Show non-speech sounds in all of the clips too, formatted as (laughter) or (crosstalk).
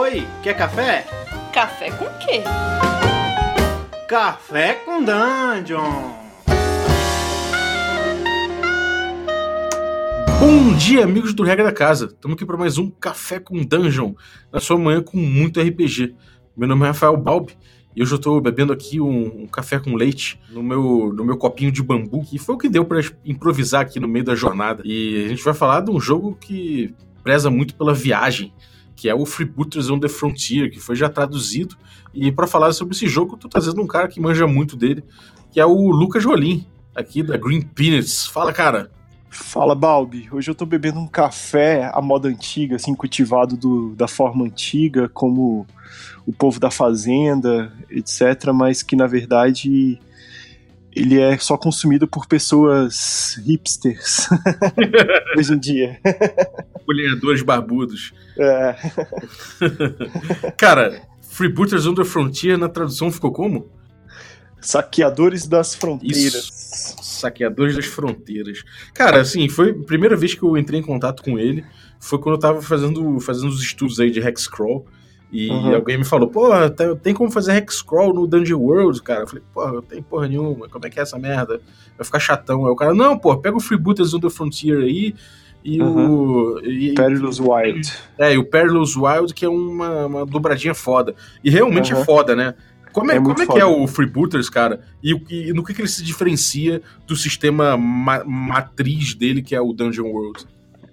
Oi, quer café? Café com quê? Café com Dungeon! Bom dia, amigos do Regra da Casa. Estamos aqui para mais um Café com Dungeon, na sua manhã com muito RPG. Meu nome é Rafael Balbi e hoje eu estou bebendo aqui um, um, café com leite no meu, no meu copinho de bambu, que foi o que deu para improvisar aqui no meio da jornada. E a gente vai falar de um jogo que preza muito pela viagem, que é o Freebooters on the Frontier, que foi já traduzido. E para falar sobre esse jogo, eu tô trazendo um cara que manja muito dele, que é o Lucas Jolim, aqui da Green Peanuts. Fala, cara! Fala, Balbi. Hoje eu tô bebendo um café à moda antiga, assim, cultivado do, da forma antiga, como o povo da fazenda, etc., mas que na verdade ele é só consumido por pessoas hipsters (laughs) hoje em dia. Colhedores barbudos. É. (laughs) Cara, Freebooters on the Frontier na tradução ficou como? Saqueadores das Fronteiras. Isso. Saqueadores das Fronteiras. Cara, assim, foi a primeira vez que eu entrei em contato com ele. Foi quando eu tava fazendo, fazendo os estudos aí de Hexcrawl. E uhum. alguém me falou, pô, tem como fazer Hexcrawl no Dungeon World, cara? Eu falei, porra, eu tenho porra nenhuma, como é que é essa merda? Vai ficar chatão. Aí o cara, não, pô, pega o Freebooters on the Frontier aí e uhum. o. E, Perilous Wild. É, e o Perilous Wild, que é uma, uma dobradinha foda. E realmente uhum. é foda, né? Como é, é, como é que é o Freebooters, cara? E, e, no que, que ele se diferencia do sistema ma matriz dele, que é o Dungeon World?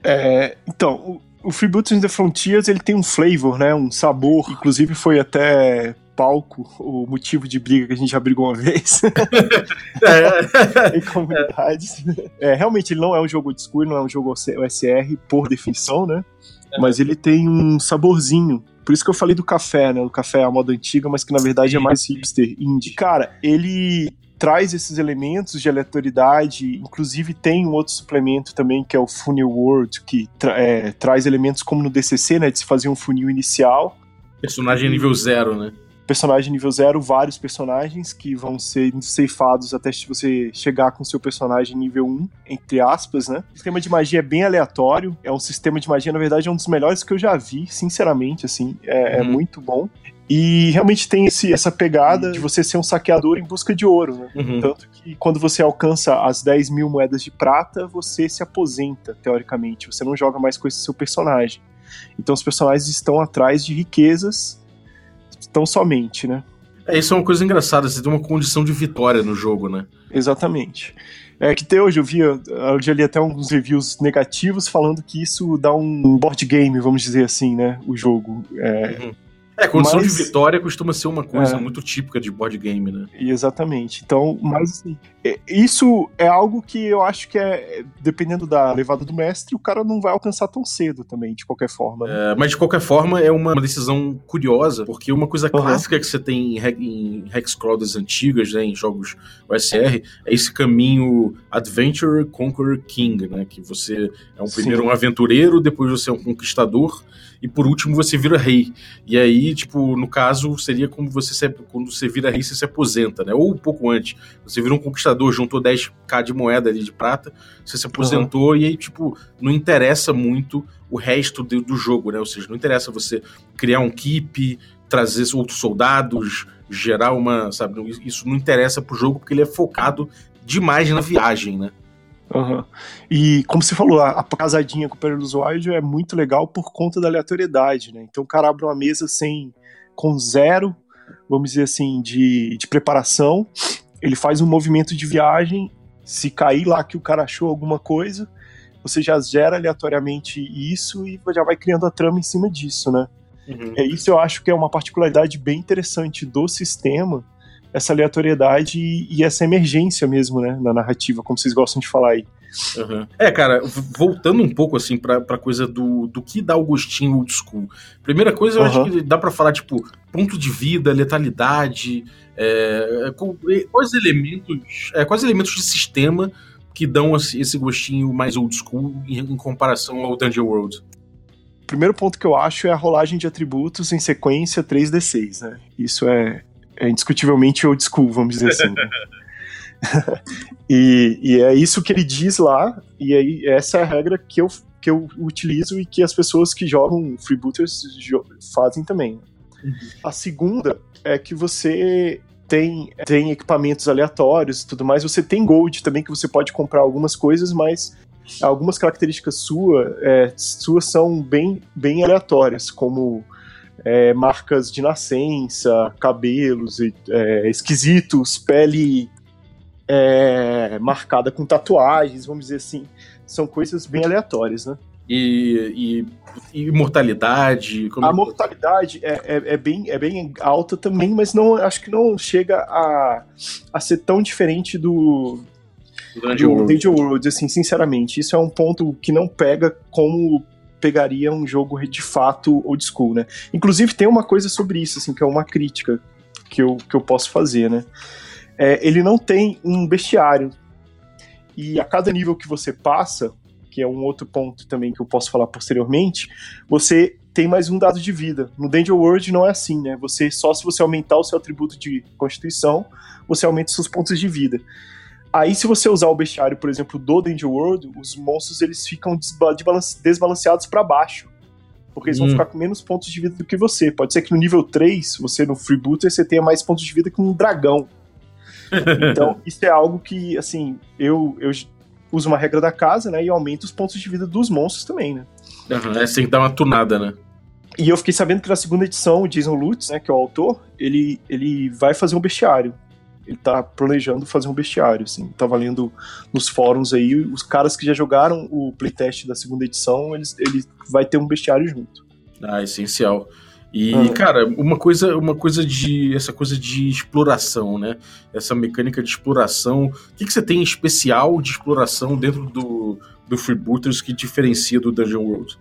É, então, o, Freebooters in the Frontiers, ele tem um flavor, né? Um sabor. Inclusive foi até palco o motivo de briga que a gente já brigou uma vez (laughs) é. em comunidades. É. realmente ele não é um jogo de school, não é um jogo OSR por definição, né? É. Mas ele tem um saborzinho por isso que eu falei do café, né? O café é a moda antiga, mas que na verdade é mais hipster, indie. Cara, ele traz esses elementos de aleatoriedade, inclusive tem um outro suplemento também que é o Funil World, que tra é, traz elementos como no DCC, né, de se fazer um funil inicial. Personagem nível zero, né? personagem nível zero, vários personagens que vão ser ceifados até você chegar com seu personagem nível 1, entre aspas, né? O sistema de magia é bem aleatório, é um sistema de magia, na verdade, é um dos melhores que eu já vi, sinceramente, assim, é, é uhum. é muito bom. E realmente tem esse, essa pegada de você ser um saqueador em busca de ouro, né? Uhum. Tanto que quando você alcança as 10 mil moedas de prata, você se aposenta, teoricamente. Você não joga mais com esse seu personagem. Então os personagens estão atrás de riquezas tão somente, né? É, isso é uma coisa engraçada, você tem uma condição de vitória no jogo, né? Exatamente. É que até hoje eu vi, eu já li até alguns reviews negativos falando que isso dá um board game, vamos dizer assim, né? O jogo. É, uhum. É, condição mas, de vitória costuma ser uma coisa é, muito típica de board game, né? Exatamente. Então, mas assim, é, isso é algo que eu acho que é, dependendo da levada do mestre, o cara não vai alcançar tão cedo também, de qualquer forma. Né? É, mas de qualquer forma, é uma decisão curiosa, porque uma coisa uhum. clássica que você tem em, em Hexcrawlers antigas, né, em jogos OSR, é esse caminho Adventure Conquer King, né? Que você é um primeiro um aventureiro, depois você é um conquistador e por último você vira rei. E aí, tipo, no caso, seria como você se, quando você vira rei, você se aposenta, né? Ou um pouco antes. Você vira um conquistador, juntou 10k de moeda ali de prata, você se aposentou uhum. e aí, tipo, não interessa muito o resto do, do jogo, né? Ou seja, não interessa você criar um keep, trazer outros soldados, gerar uma, sabe? Isso não interessa pro jogo porque ele é focado demais na viagem, né? Uhum. E como você falou, a, a casadinha com o Perilous Wild é muito legal por conta da aleatoriedade, né? Então o cara abre uma mesa sem com zero, vamos dizer assim, de, de preparação, ele faz um movimento de viagem, se cair lá que o cara achou alguma coisa, você já gera aleatoriamente isso e já vai criando a trama em cima disso, né? Uhum. É isso eu acho que é uma particularidade bem interessante do sistema, essa aleatoriedade e, e, essa emergência mesmo, né, na narrativa, como vocês gostam de falar aí. Uhum. É, cara, voltando um pouco assim pra, pra coisa do, do que dá o gostinho old school. Primeira coisa, eu uhum. acho que dá para falar, tipo, ponto de vida, letalidade, é, quais elementos. É, quais elementos de sistema que dão esse gostinho mais old school em, em comparação ao Dungeon World? O primeiro ponto que eu acho é a rolagem de atributos em sequência 3D6, né? Isso é, é indiscutivelmente old school, vamos dizer assim. Né? (laughs) e, e, é isso que ele diz lá, e aí essa é a regra que eu, que eu utilizo e que as pessoas que jogam freebooters fazem também. Uhum. A segunda é que você tem, tem equipamentos aleatórios e tudo mais. Você tem gold também, que você pode comprar algumas coisas, mas algumas características sua, é, suas são bem, bem aleatórias, como é, marcas de nascença, cabelos é, esquisitos, pele é, marcada com tatuagens, vamos dizer assim. São coisas bem aleatórias, né? E, e, e mortalidade? a é mortalidade é, é, é, bem, é bem alta também, mas não acho que não chega a, a ser tão diferente do, World. Dungeon World, assim, sinceramente. Isso é um ponto que não pega como pegaria um jogo de fato old school, né? Inclusive tem uma coisa sobre isso, assim, que é uma crítica que eu, que eu posso fazer, né? É, ele não tem um bestiário. E a cada nível que você passa, que é um outro ponto também que eu posso falar posteriormente, você tem mais um dado de vida. No Danger World não é assim, né? Você só se você aumentar o seu atributo de constituição, você aumenta os seus pontos de vida. Aí, se você usar o bestiário, por exemplo, do Danger World, os monstros eles ficam desbalanceados para baixo. Porque eles hum. vão ficar com menos pontos de vida do que você. Pode ser que no nível 3, você no Freebooter, você tenha mais pontos de vida que um dragão. (laughs) então, isso é algo que, assim, eu, eu uso uma regra da casa, né? E aumento os pontos de vida dos monstros também, né? Uhum, é, você tem que dar uma tunada, né? E eu fiquei sabendo que na segunda edição, o Jason Lutz, né, que é o autor, ele, ele vai fazer um bestiário ele tá planejando fazer um bestiário, assim. Tava lendo nos fóruns aí, os caras que já jogaram o playtest da segunda edição, eles, ele vai ter um bestiário junto. Ah, essencial. E, ah. cara, uma coisa, uma coisa de. essa coisa de exploração, né? Essa mecânica de exploração. O que, que você tem especial de exploração dentro do, do Freebooters que diferencia do Dungeon World?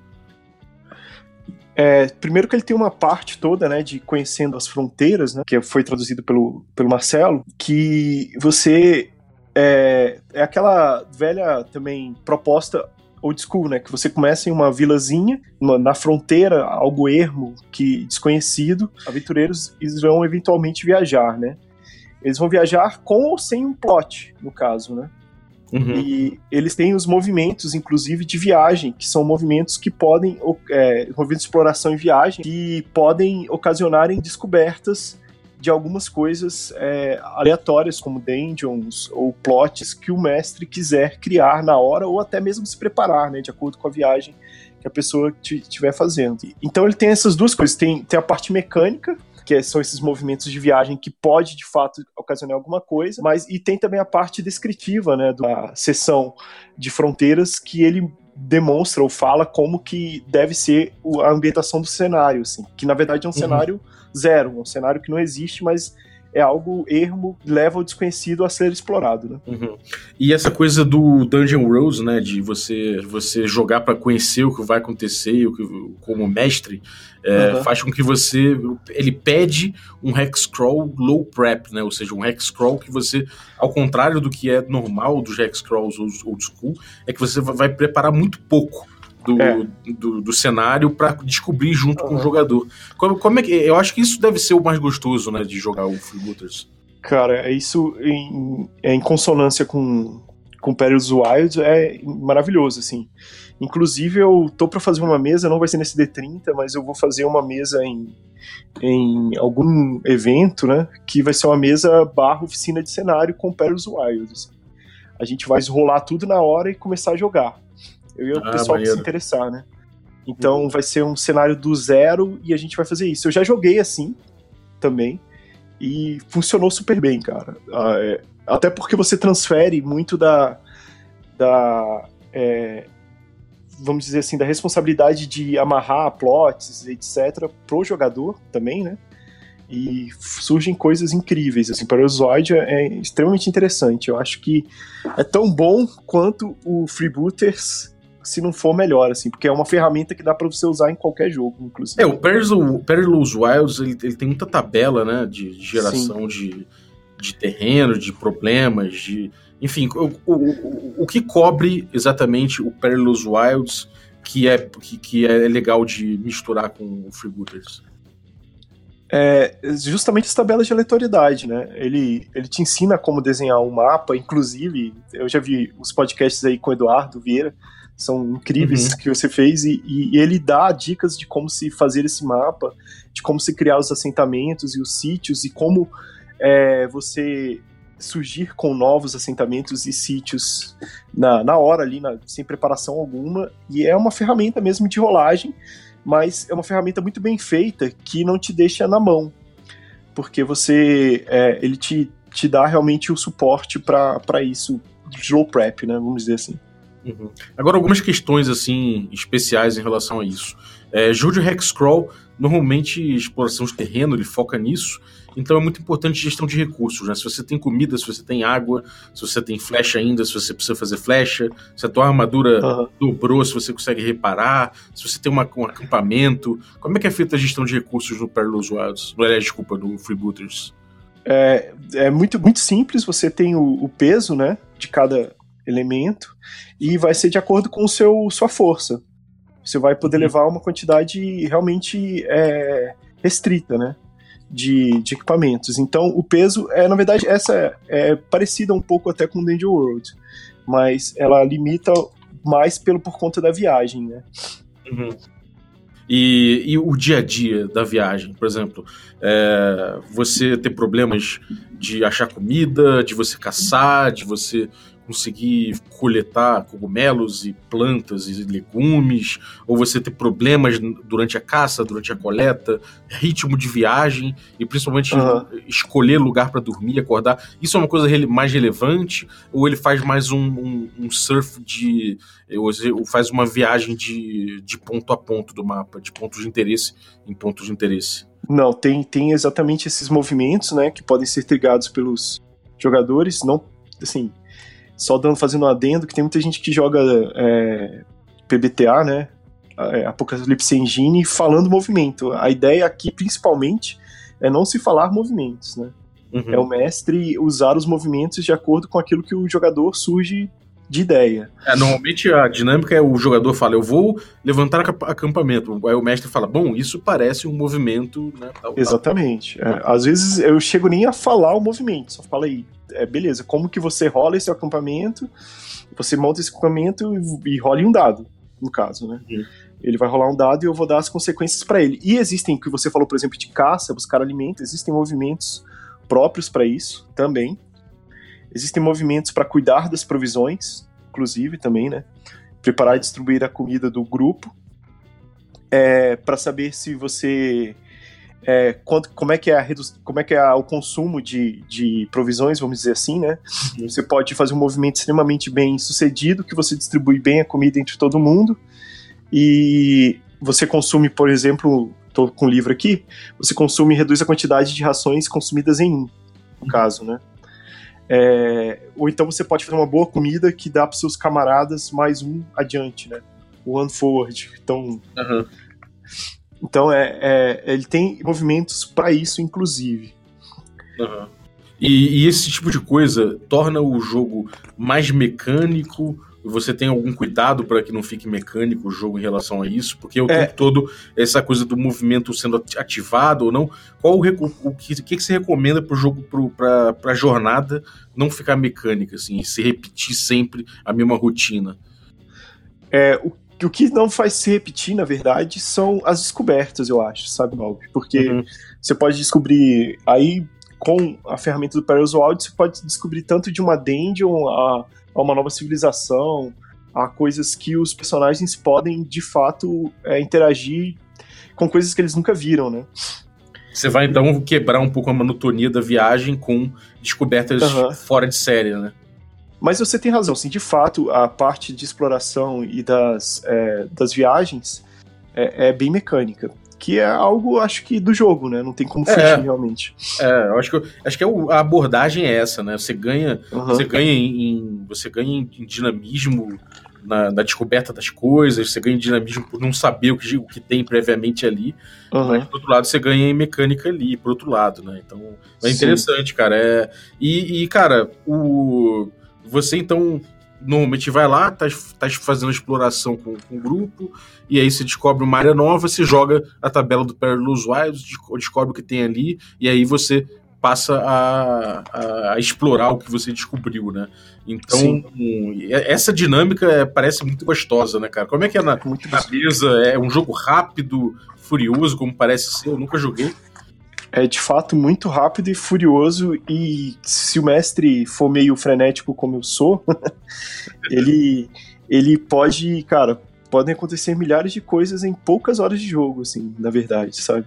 É, primeiro que ele tem uma parte toda, né, de conhecendo as fronteiras, né, que foi traduzido pelo, pelo Marcelo, que você é, é aquela velha também proposta old school, né, que você começa em uma vilazinha, uma, na fronteira, algo ermo, que desconhecido, aventureiros vão eventualmente viajar, né. Eles vão viajar com ou sem um plot, no caso, né. Uhum. E eles têm os movimentos, inclusive, de viagem, que são movimentos que podem, é, movimentos de exploração e viagem, que podem ocasionar em descobertas de algumas coisas é, aleatórias, como dungeons ou plots que o mestre quiser criar na hora, ou até mesmo se preparar, né, de acordo com a viagem que a pessoa estiver fazendo. Então ele tem essas duas coisas, tem, tem a parte mecânica, que são esses movimentos de viagem que pode de fato ocasionar alguma coisa, mas e tem também a parte descritiva, né, da seção de fronteiras que ele demonstra ou fala como que deve ser a ambientação do cenário, assim, que na verdade é um uhum. cenário zero, um cenário que não existe, mas é algo ermo, leva o desconhecido a ser explorado, né? Uhum. E essa coisa do Dungeon Rose, né, de você você jogar para conhecer o que vai acontecer, o que, como mestre, é, uhum. faz com que você ele pede um hexcrawl low prep, né? Ou seja, um hexcrawl que você, ao contrário do que é normal dos hexcrawls old school, é que você vai preparar muito pouco do, é. do, do, cenário para descobrir junto uhum. com o jogador. Como, como é que. Eu acho que isso deve ser o mais gostoso, né, de jogar o Freebooters. Cara, é isso em, é em consonância com, com Perils Wild é maravilhoso, assim. Inclusive, eu tô para fazer uma mesa, não vai ser nesse D30, mas eu vou fazer uma mesa em, em algum evento, né? Que vai ser uma mesa barra oficina de cenário com Perils Wild. Assim. A gente vai rolar tudo na hora e começar a jogar. Eu e o ah, pessoal que se interessar, né? Então uhum. vai ser um cenário do zero e a gente vai fazer isso. Eu já joguei assim também e funcionou super bem, cara. Ah, é, até porque você transfere muito da. da é, vamos dizer assim, da responsabilidade de amarrar plots, etc., pro jogador também, né? E surgem coisas incríveis, assim, para o usuário é, é extremamente interessante. Eu acho que é tão bom quanto o Freebooters se não for melhor, assim, porque é uma ferramenta que dá para você usar em qualquer jogo, inclusive. É, o Perilous Wilds, ele, ele, tem muita tabela, né, de, de geração de, de terreno, de problemas, de... Enfim, o, o, o, o que cobre exatamente o Perilous Wilds que é, que, que é legal de misturar com o Freebooters? É justamente as tabelas de aleatoriedade, né? Ele, ele te ensina como desenhar um mapa, inclusive, eu já vi os podcasts aí com o Eduardo Vieira, são incríveis uhum. que você fez e, e, ele dá dicas de como se fazer esse mapa, de como se criar os assentamentos e os sítios e como é, você surgir com novos assentamentos e sítios na, na hora ali, na, sem preparação alguma. E é uma ferramenta mesmo de rolagem, mas é uma ferramenta muito bem feita que não te deixa na mão, porque você é, ele te, te dá realmente o suporte para isso, slow prep, né? Vamos dizer assim. Uhum. Agora, algumas questões assim especiais em relação a isso. É, de Hexcrawl, normalmente exploração de terreno, ele foca nisso, então é muito importante gestão de recursos, né? Se você tem comida, se você tem água, se você tem flecha ainda, se você precisa fazer flecha, se a tua armadura uhum. dobrou, se você consegue reparar, se você tem uma, um acampamento. Como é que é feita a gestão de recursos no Perilous Wilds? No, aliás, desculpa, no Freebooters? É, é muito, muito simples, você tem o, o peso, né, de cada elemento e vai ser de acordo com o seu sua força. Você vai poder uhum. levar uma quantidade realmente é, restrita, né? De, de, equipamentos. Então, o peso é, na verdade, essa é, é parecida um pouco até com o Danger World, mas ela limita mais pelo por conta da viagem, né? Uhum. E, e, o dia a dia da viagem, por exemplo, é, você ter problemas de achar comida, de você caçar, de você conseguir coletar cogumelos e plantas e legumes, ou você ter problemas durante a caça, durante a coleta, ritmo de viagem e principalmente uhum. escolher lugar para dormir, acordar. Isso é uma coisa mais relevante? Ou ele faz mais um, um, um surf de. Ou faz uma viagem de, de ponto a ponto do mapa, de pontos de interesse em pontos de interesse? Não, tem, tem exatamente esses movimentos, né, que podem ser trigados pelos jogadores, não, assim, só dando, fazendo um adendo, que tem muita gente que joga é, PBTA, né? É, Apocalipse Engine, falando movimento. A ideia aqui, principalmente, é não se falar movimentos, né? Uhum. É o mestre usar os movimentos de acordo com aquilo que o jogador surge de ideia. É, normalmente a dinâmica é o jogador fala, eu vou levantar acampamento. Aí o mestre fala, bom, isso parece um movimento, né? Tal, Exatamente. Tal. É, às vezes eu chego nem a falar o movimento, só falo aí, é, beleza, como que você rola esse acampamento, você monta esse acampamento e, e rola um dado, no caso, né? Uhum. Ele vai rolar um dado e eu vou dar as consequências para ele. E existem, que você falou, por exemplo, de caça, buscar alimento, existem movimentos próprios para isso também. Existem movimentos para cuidar das provisões, inclusive também, né? Preparar e distribuir a comida do grupo. É, para saber se você é, quanto, como é que é, a como é, que é o consumo de, de provisões, vamos dizer assim, né? Uhum. Você pode fazer um movimento extremamente bem sucedido, que você distribui bem a comida entre todo mundo, e você consome, por exemplo, estou com o livro aqui, você consome e reduz a quantidade de rações consumidas em um, no caso, né? É, ou então você pode fazer uma boa comida que dá para seus camaradas mais um adiante, né? One forward. Então, uhum. Então é, é ele tem movimentos para isso, inclusive. Uhum. E, e, esse tipo de coisa torna o jogo mais mecânico. Você tem algum cuidado para que não fique mecânico o jogo em relação a isso? Porque o é. tempo todo essa coisa do movimento sendo ativado ou não. Qual o, o que, que, você recomenda para o jogo, para a jornada não ficar mecânica, assim, e se repetir sempre a mesma rotina? É, o o que não faz se repetir, na verdade, são as descobertas, eu acho, sabe, Bob? Porque uhum. você pode descobrir aí com a ferramenta do Perilous Wild, você pode descobrir tanto de uma dungeon a, a, uma nova civilização, a coisas que os personagens podem de fato é, interagir com coisas que eles nunca viram, né? Você vai então quebrar um pouco a monotonia da viagem com descobertas uhum. fora de série, né? Mas você tem razão, assim, de fato, a parte de exploração e das, é, das viagens é, é, bem mecânica. Que é algo, acho que, do jogo, né? Não tem como fugir é, realmente. É, eu acho que, acho que é a abordagem é essa, né? Você ganha, uhum. você ganha em, você ganha em dinamismo na, na, descoberta das coisas, você ganha em dinamismo por não saber o que, o que tem previamente ali, uhum. mas por outro lado você ganha em mecânica ali, por outro lado, né? Então é interessante, Sim. cara. É, e, e, cara, o você então normalmente vai lá, tá, tá fazendo exploração com, com o grupo, e aí você descobre uma área nova, você joga a tabela do Perilous Wilds, descobre o que tem ali, e aí você passa a, a, explorar o que você descobriu, né? Então, um, essa dinâmica é, parece muito gostosa, né, cara? Como é que é na, na mesa? É um jogo rápido, furioso, como parece ser? Eu nunca joguei. É de fato muito rápido e furioso, e se o mestre for meio frenético como eu sou, (laughs) ele, ele pode, cara, podem acontecer milhares de coisas em poucas horas de jogo, assim, na verdade, sabe?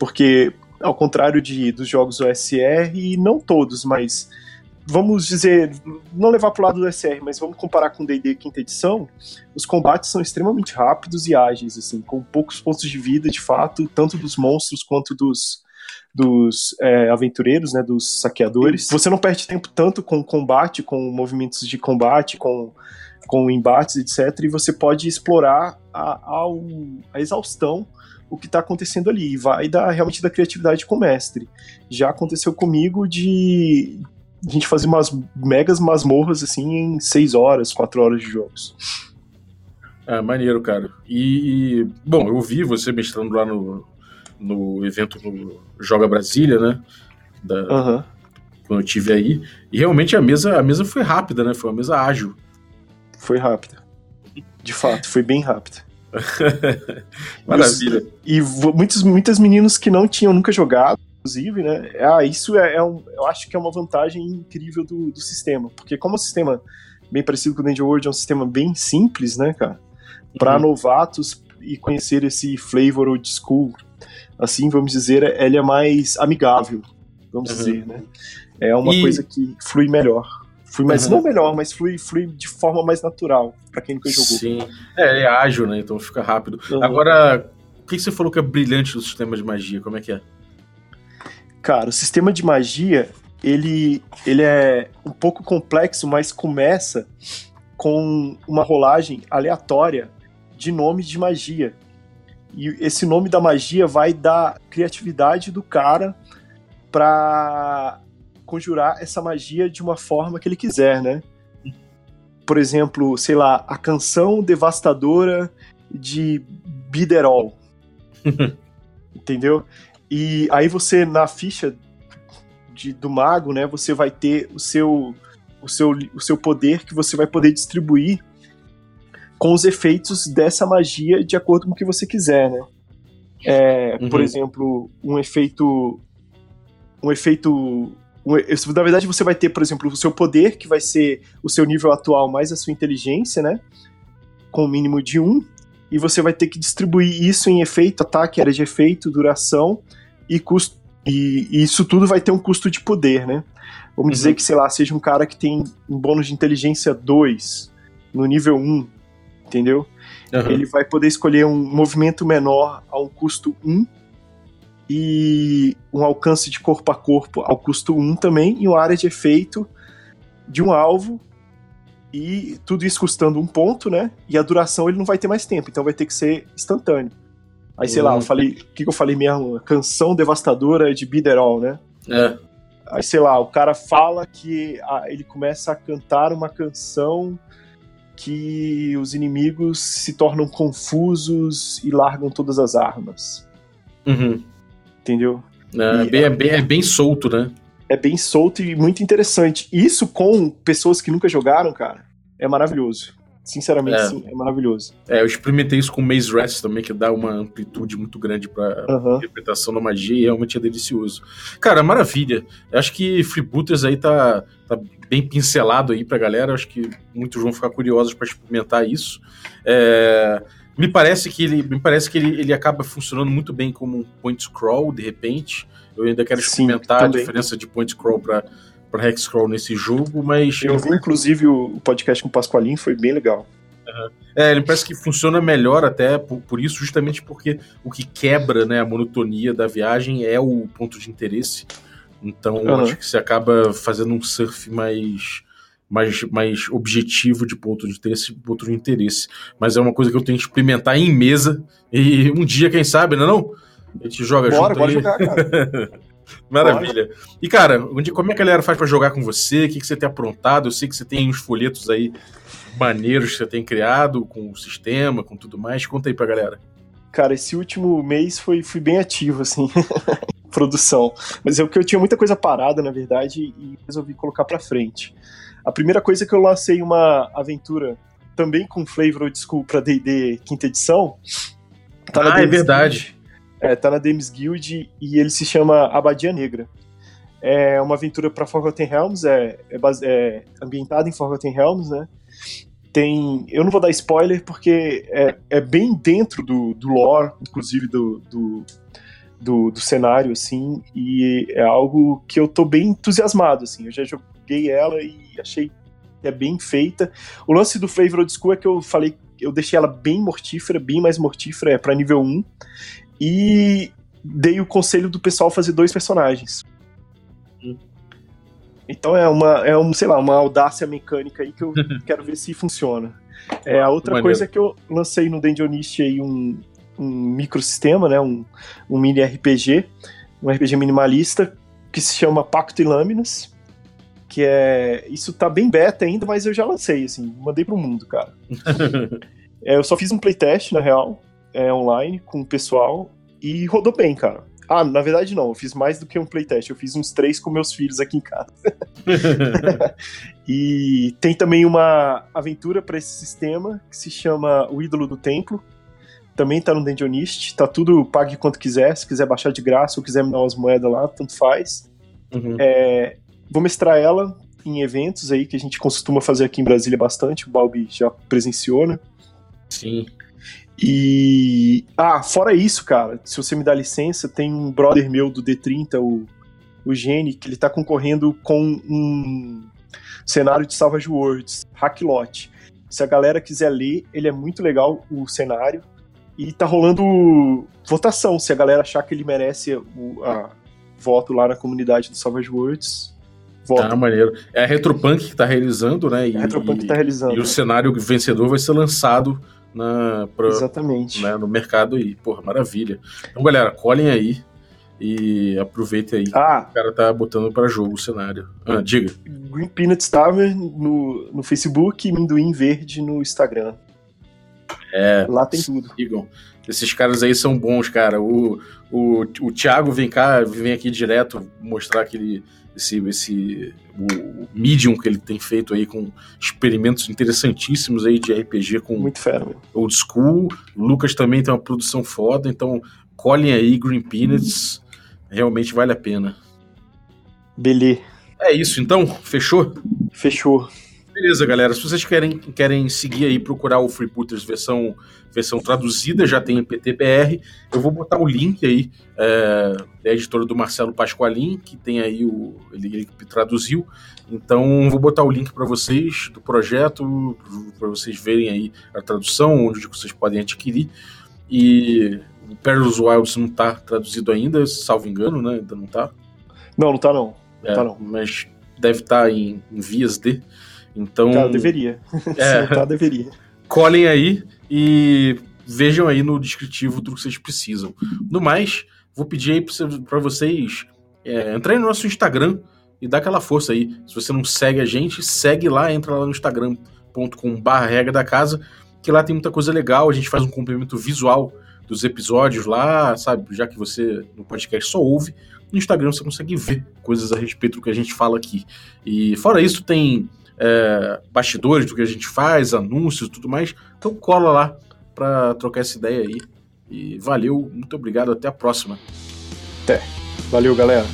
Porque, ao contrário de, dos jogos OSR, e não todos, mas vamos dizer, não levar para o lado do SR, mas vamos comparar com D&D quinta edição, os combates são extremamente rápidos e ágeis, assim, com poucos pontos de vida, de fato, tanto dos monstros quanto dos dos é, aventureiros, né, dos saqueadores. Você não perde tempo tanto com combate, com movimentos de combate, com, com embates, etc. E você pode explorar a, a, a exaustão o que está acontecendo ali. E vai dar realmente da criatividade com o mestre. Já aconteceu comigo de a gente fazer umas megas masmorras assim em 6 horas, 4 horas de jogos. Ah, maneiro, cara. E, bom, eu vi você mestrando lá no, no evento no Joga Brasília, né? Da, uhum. Quando eu tive aí. E realmente a mesa, a mesa foi rápida, né? Foi uma mesa ágil. Foi rápida. De fato, foi bem rápida. (laughs) Maravilha. E, e muitos, muitas meninas que não tinham nunca jogado, inclusive, né? Ah, isso é, é um, eu acho que é uma vantagem incrível do, do sistema. Porque como o sistema bem parecido com o Danger World é um sistema bem simples, né, cara? Para uhum. novatos e conhecer esse flavor old school, assim, vamos dizer, ele é mais amigável, vamos uhum. dizer, né? É uma e... coisa que flui melhor. Flui mais, uhum. não melhor, mas flui, flui de forma mais natural, para quem nunca jogou. Sim. É, é ágil, né? Então fica rápido. Uhum. Agora, o que você falou que é brilhante no sistema de magia? Como é que é? Cara, o sistema de magia, ele, ele é um pouco complexo, mas começa com uma rolagem aleatória de nomes de magia. E esse nome da magia vai dar criatividade do cara para conjurar essa magia de uma forma que ele quiser, né? Por exemplo, sei lá, a canção devastadora de Biderol. (laughs) Entendeu? E aí você, na ficha de, do mago, né, você vai ter o seu, o, seu, o seu poder que você vai poder distribuir com os efeitos dessa magia de acordo com o que você quiser, né? É, uhum. Por exemplo, um efeito um efeito na verdade, você vai ter, por exemplo, o seu poder, que vai ser o seu nível atual mais a sua inteligência, né? Com o um mínimo de 1. E você vai ter que distribuir isso em efeito, ataque, área de efeito, duração e custo. E, e isso tudo vai ter um custo de poder, né? Vamos uhum. dizer que, sei lá, seja um cara que tem um bônus de inteligência 2 no nível 1, entendeu? Uhum. Ele vai poder escolher um movimento menor a um custo 1 e um alcance de corpo a corpo ao custo 1 também, e uma área de efeito de um alvo, e tudo isso custando um ponto, né? E a duração ele não vai ter mais tempo, então vai ter que ser instantâneo. Aí, sei uhum. lá, eu falei. O que, que eu falei mesmo? Canção devastadora de Biderol, né? É. Aí, sei lá, o cara fala que ah, ele começa a cantar uma canção que os inimigos se tornam confusos e largam todas as armas. Uhum entendeu? É, bem, é, bem, é bem solto, né? É bem solto e muito interessante. Isso com pessoas que nunca jogaram, cara, é maravilhoso. Sinceramente, é. sim, é maravilhoso. É, eu experimentei isso com Maze Rest também, que dá uma amplitude muito grande pra uhum. interpretação da magia e realmente é delicioso. Cara, maravilha. Eu acho que Freebooters aí tá, tá bem pincelado aí pra galera. Eu acho que muitos vão ficar curiosos para experimentar isso. É me parece que ele, me parece que ele, ele acaba funcionando muito bem como um point scroll, de repente. Eu ainda quero experimentar Sim, a diferença de point scroll para para hex scroll nesse jogo, mas eu vi inclusive o podcast com o Pasqualin, foi bem legal. Uhum. É, ele parece que funciona melhor até por, por, isso, justamente porque o que quebra né, a monotonia da viagem é o ponto de interesse. Então, uhum. acho que você acaba fazendo um surf mais mais, mais objetivo de ponto de interesse, ponto de interesse. Mas é uma coisa que eu tenho que experimentar em mesa e um dia, quem sabe, não é não? A gente joga bora, junto bora aí. jogar, cara. (laughs) Maravilha. Bora. E, cara, onde, como é que a galera faz para jogar com você? O que, que você tem aprontado? Eu sei que você tem uns folhetos aí maneiros que você tem criado com o sistema, com tudo mais. Conta aí pra galera. Cara, esse último mês foi, foi bem ativo, assim. (laughs) produção. Mas é que eu tinha muita coisa parada, na verdade, e resolvi colocar para frente. A primeira coisa é que eu lancei uma aventura também com flavor old school pra D&D quinta edição. Tá ah, é verdade. Guild, é, tá na Dames Guild e ele se chama Abadia Negra. É uma aventura para Forgotten Realms, é, é, base, é ambientada em Forgotten Realms, né? Tem. Eu não vou dar spoiler porque é, é bem dentro do, do lore, inclusive do, do, do, do, cenário, assim, e é algo que eu tô bem entusiasmado, assim. Eu já joguei ela e achei que é bem feita. O lance do Flavor Old School é que eu falei, eu deixei ela bem mortífera, bem mais mortífera, é para nível 1, e dei o conselho do pessoal fazer dois personagens. Então é uma, é um, sei lá, uma audácia mecânica aí que eu (laughs) quero ver se funciona. É, a outra Maneiro. coisa é que eu lancei no Dungeonist aí um, um microsistema, né, um, um mini RPG, um RPG minimalista que se chama Pacto e Lâminas, que é, isso tá bem beta ainda, mas eu já lancei, assim, mandei pro mundo, cara. (laughs) é, eu só fiz um playtest, na real, é, online, com o pessoal, e rodou bem, cara. Ah, na verdade não, eu fiz mais do que um playtest, eu fiz uns três com meus filhos aqui em casa. (laughs) e tem também uma aventura para esse sistema que se chama O Ídolo do Templo. Também tá no Dungeonist, tá tudo pague quanto quiser, se quiser baixar de graça ou quiser me dar umas moedas lá, tanto faz. Uhum. É, vou mestrar ela em eventos aí que a gente costuma fazer aqui em Brasília bastante, o Balbi já presenciou, né? Sim. E. Ah, fora isso, cara, se você me dá licença, tem um brother meu do D30, o, o Gene, que ele tá concorrendo com um cenário de Savage Worlds, Hacklot. Se a galera quiser ler, ele é muito legal, o cenário. E tá rolando votação, se a galera achar que ele merece o a voto lá na comunidade do Savage Worlds. Vota. Tá maneiro. É a Retropunk que tá realizando, né? E, é a Retropunk que tá realizando. E o cenário vencedor vai ser lançado na, pra, Exatamente. Né, no mercado aí. Porra, maravilha. Então, galera, colhem aí e aproveitem aí. Ah, o cara tá botando para jogo o cenário. Ah, diga. Green Peanut Tower no, no Facebook e Minduim Verde no Instagram. É. Lá tem tudo. Sigam. Esses caras aí são bons, cara. O, o, o Thiago vem cá, vem aqui direto mostrar aquele esse, esse o medium que ele tem feito aí com experimentos interessantíssimos aí de RPG com Muito fera, old school. O Lucas também tem uma produção foda, então colhem aí Green Peanuts, realmente vale a pena. Beleza. É isso então, fechou? Fechou. Beleza, galera. Se vocês querem, querem seguir aí, procurar o Freebooters versão, versão traduzida, já tem em PTBR. Eu vou botar o link aí é, da editora do Marcelo Pasqualin, que tem aí o. Ele, ele traduziu. Então, vou botar o link para vocês do projeto, para vocês verem aí a tradução, onde vocês podem adquirir. E o Perilous Wilds não está traduzido ainda, salvo engano, né? Ainda não está. Não, não está não. não, é, tá, não. Mas deve estar tá em, em vias de. Então. Cara, deveria. É, (laughs) tá, deveria. Colhem aí e vejam aí no descritivo tudo que vocês precisam. No mais, vou pedir aí para vocês é, entrarem no nosso Instagram e dar aquela força aí. Se você não segue a gente, segue lá, entra lá no instagram.com.br regra da casa, que lá tem muita coisa legal. A gente faz um complemento visual dos episódios lá, sabe? Já que você no podcast só ouve, no Instagram você consegue ver coisas a respeito do que a gente fala aqui. E fora isso, tem é, bastidores do que a gente faz, anúncios tudo mais. Então cola lá para trocar essa ideia aí. E valeu, muito obrigado, até a próxima. Até. Valeu, galera.